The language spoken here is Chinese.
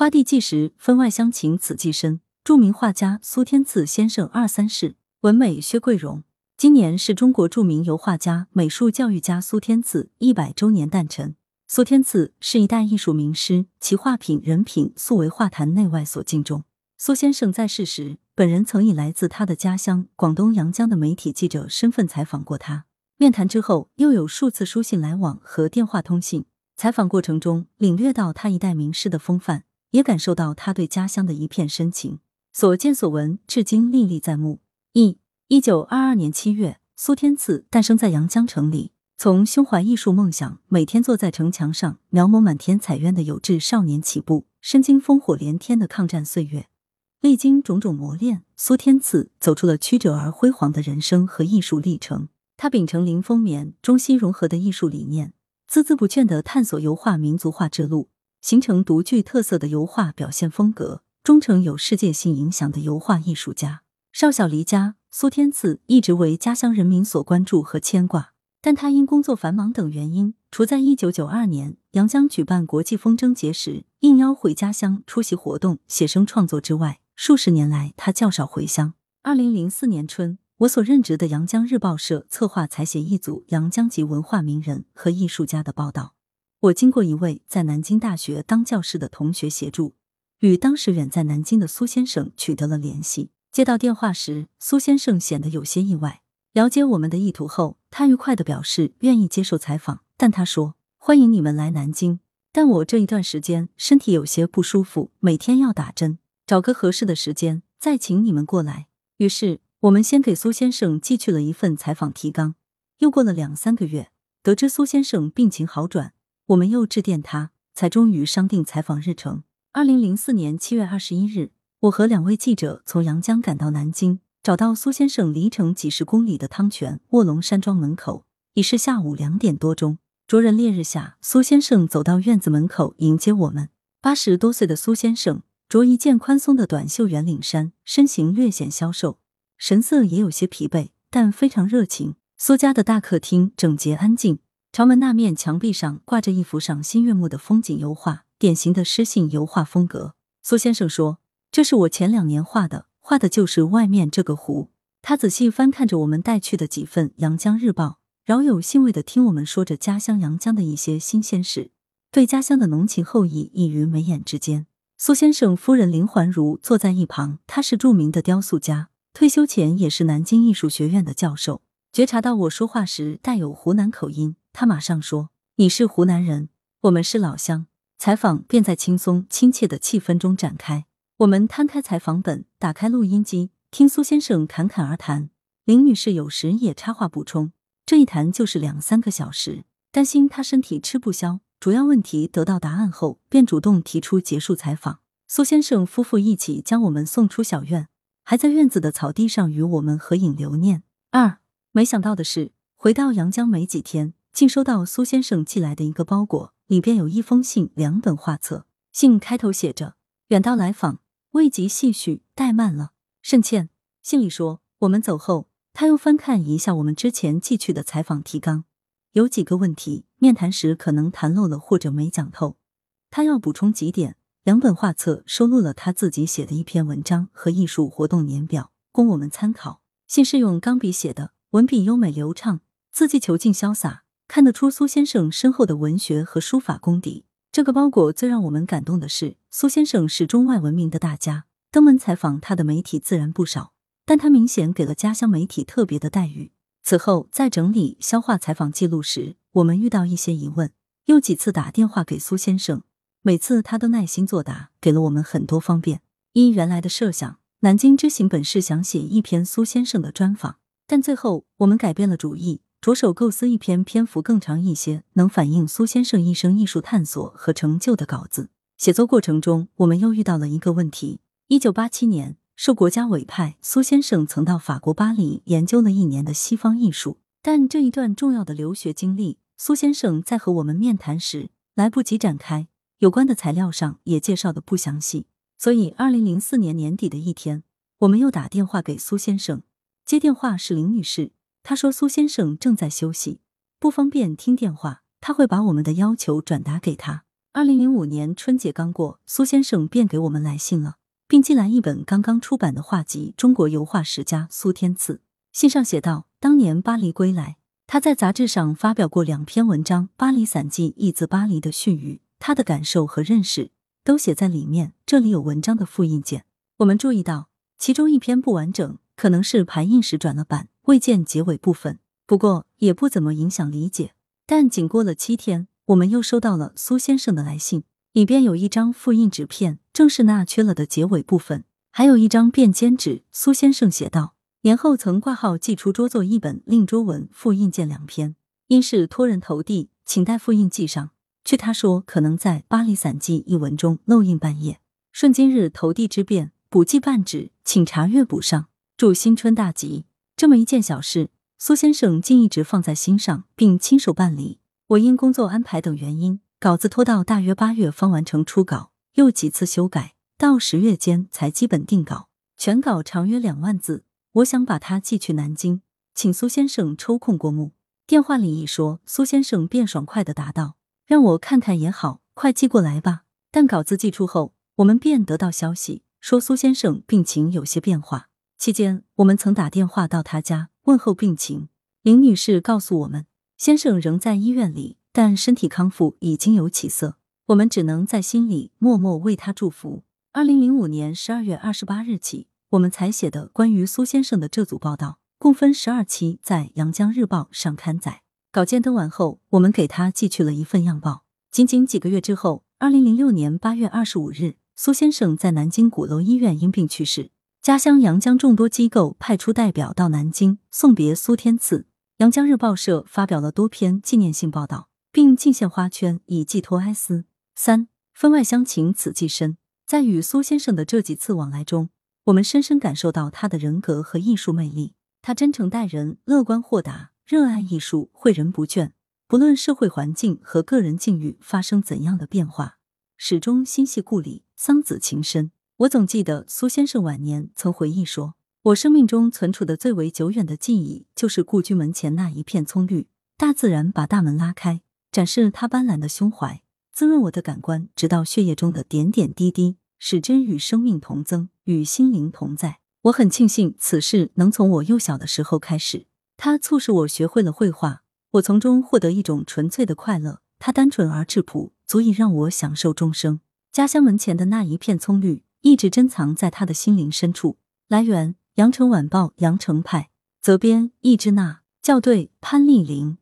花地纪实，分外乡情此际深。著名画家苏天赐先生二三事，文美薛桂荣。今年是中国著名油画家、美术教育家苏天赐一百周年诞辰。苏天赐是一代艺术名师，其画品、人品素为画坛内外所敬重。苏先生在世时，本人曾以来自他的家乡广东阳江的媒体记者身份采访过他。面谈之后，又有数次书信来往和电话通信。采访过程中，领略到他一代名师的风范，也感受到他对家乡的一片深情。所见所闻，至今历历在目。一一九二二年七月，苏天赐诞生在阳江城里。从胸怀艺术梦想，每天坐在城墙上描摹满天彩鸢的有志少年起步，身经烽火连天的抗战岁月，历经种种磨练，苏天赐走出了曲折而辉煌的人生和艺术历程。他秉承林风眠、中西融合的艺术理念，孜孜不倦地探索油画民族化之路，形成独具特色的油画表现风格，终成有世界性影响的油画艺术家。少小离家，苏天赐一直为家乡人民所关注和牵挂，但他因工作繁忙等原因，除在一九九二年阳江举办国际风筝节时应邀回家乡出席活动写生创作之外，数十年来他较少回乡。二零零四年春。我所任职的阳江日报社策划采写一组阳江籍文化名人和艺术家的报道。我经过一位在南京大学当教师的同学协助，与当时远在南京的苏先生取得了联系。接到电话时，苏先生显得有些意外。了解我们的意图后，他愉快的表示愿意接受采访，但他说：“欢迎你们来南京，但我这一段时间身体有些不舒服，每天要打针，找个合适的时间再请你们过来。”于是。我们先给苏先生寄去了一份采访提纲，又过了两三个月，得知苏先生病情好转，我们又致电他，才终于商定采访日程。二零零四年七月二十一日，我和两位记者从阳江赶到南京，找到苏先生离城几十公里的汤泉卧龙山庄门口，已是下午两点多钟。灼人烈日下，苏先生走到院子门口迎接我们。八十多岁的苏先生着一件宽松的短袖圆领衫，身形略显消瘦。神色也有些疲惫，但非常热情。苏家的大客厅整洁安静，朝门那面墙壁上挂着一幅赏心悦目的风景油画，典型的诗性油画风格。苏先生说：“这是我前两年画的，画的就是外面这个湖。”他仔细翻看着我们带去的几份《阳江日报》，饶有兴味的听我们说着家乡阳江的一些新鲜事，对家乡的浓情厚谊溢于眉眼之间。苏先生夫人林环如坐在一旁，她是著名的雕塑家。退休前也是南京艺术学院的教授，觉察到我说话时带有湖南口音，他马上说：“你是湖南人，我们是老乡。”采访便在轻松亲切的气氛中展开。我们摊开采访本，打开录音机，听苏先生侃侃而谈。林女士有时也插话补充，这一谈就是两三个小时。担心他身体吃不消，主要问题得到答案后，便主动提出结束采访。苏先生夫妇一起将我们送出小院。还在院子的草地上与我们合影留念。二，没想到的是，回到阳江没几天，竟收到苏先生寄来的一个包裹，里边有一封信、两本画册。信开头写着：“远道来访，未及细叙，怠慢了，甚歉。”信里说，我们走后，他又翻看一下我们之前寄去的采访提纲，有几个问题，面谈时可能谈漏了或者没讲透，他要补充几点。两本画册收录了他自己写的一篇文章和艺术活动年表，供我们参考。信是用钢笔写的，文笔优美流畅，字迹遒劲潇洒，看得出苏先生深厚的文学和书法功底。这个包裹最让我们感动的是，苏先生是中外闻名的大家，登门采访他的媒体自然不少，但他明显给了家乡媒体特别的待遇。此后在整理消化采访记录时，我们遇到一些疑问，又几次打电话给苏先生。每次他都耐心作答，给了我们很多方便。依原来的设想，南京之行本是想写一篇苏先生的专访，但最后我们改变了主意，着手构思一篇篇幅更长一些、能反映苏先生一生艺术探索和成就的稿子。写作过程中，我们又遇到了一个问题：一九八七年，受国家委派，苏先生曾到法国巴黎研究了一年的西方艺术，但这一段重要的留学经历，苏先生在和我们面谈时来不及展开。有关的材料上也介绍的不详细，所以二零零四年年底的一天，我们又打电话给苏先生，接电话是林女士，她说苏先生正在休息，不方便听电话，他会把我们的要求转达给他。二零零五年春节刚过，苏先生便给我们来信了，并寄来一本刚刚出版的画集《中国油画史家苏天赐》。信上写道：当年巴黎归来，他在杂志上发表过两篇文章，《巴黎散记》译自巴黎的絮语，他的感受和认识都写在里面。这里有文章的复印件，我们注意到其中一篇不完整，可能是排印时转了版，未见结尾部分。不过也不怎么影响理解。但仅过了七天，我们又收到了苏先生的来信，里边有一张复印纸片，正是那缺了的结尾部分，还有一张便笺纸。苏先生写道：年后曾挂号寄出桌作一本，令桌文复印件两篇，因是托人投递，请待复印寄上。据他说，可能在《巴黎散记》一文中漏印半页，顺今日投递之便，补寄半纸，请查阅补上。祝新春大吉！这么一件小事。苏先生竟一直放在心上，并亲手办理。我因工作安排等原因，稿子拖到大约八月方完成初稿，又几次修改，到十月间才基本定稿。全稿长约两万字，我想把它寄去南京，请苏先生抽空过目。电话里一说，苏先生便爽快的答道：“让我看看也好，快寄过来吧。”但稿子寄出后，我们便得到消息，说苏先生病情有些变化。期间，我们曾打电话到他家。问候病情，林女士告诉我们，先生仍在医院里，但身体康复已经有起色。我们只能在心里默默为他祝福。二零零五年十二月二十八日起，我们采写的关于苏先生的这组报道，共分十二期，在《阳江日报》上刊载。稿件登完后，我们给他寄去了一份样报。仅仅几个月之后，二零零六年八月二十五日，苏先生在南京鼓楼医院因病去世。家乡阳江众多机构派出代表到南京送别苏天赐，阳江日报社发表了多篇纪念性报道，并敬献花圈以寄托哀思。三分外乡情此寄深，在与苏先生的这几次往来中，我们深深感受到他的人格和艺术魅力。他真诚待人，乐观豁达，热爱艺术，诲人不倦。不论社会环境和个人境遇发生怎样的变化，始终心系故里，桑梓情深。我总记得苏先生晚年曾回忆说：“我生命中存储的最为久远的记忆，就是故居门前那一片葱绿。大自然把大门拉开，展示他斑斓的胸怀，滋润我的感官，直到血液中的点点滴滴，使真与生命同增，与心灵同在。我很庆幸此事能从我幼小的时候开始，它促使我学会了绘画，我从中获得一种纯粹的快乐。它单纯而质朴，足以让我享受终生。家乡门前的那一片葱绿。”一直珍藏在他的心灵深处。来源：羊城晚报羊城派，责编：易之娜，校对：潘丽玲。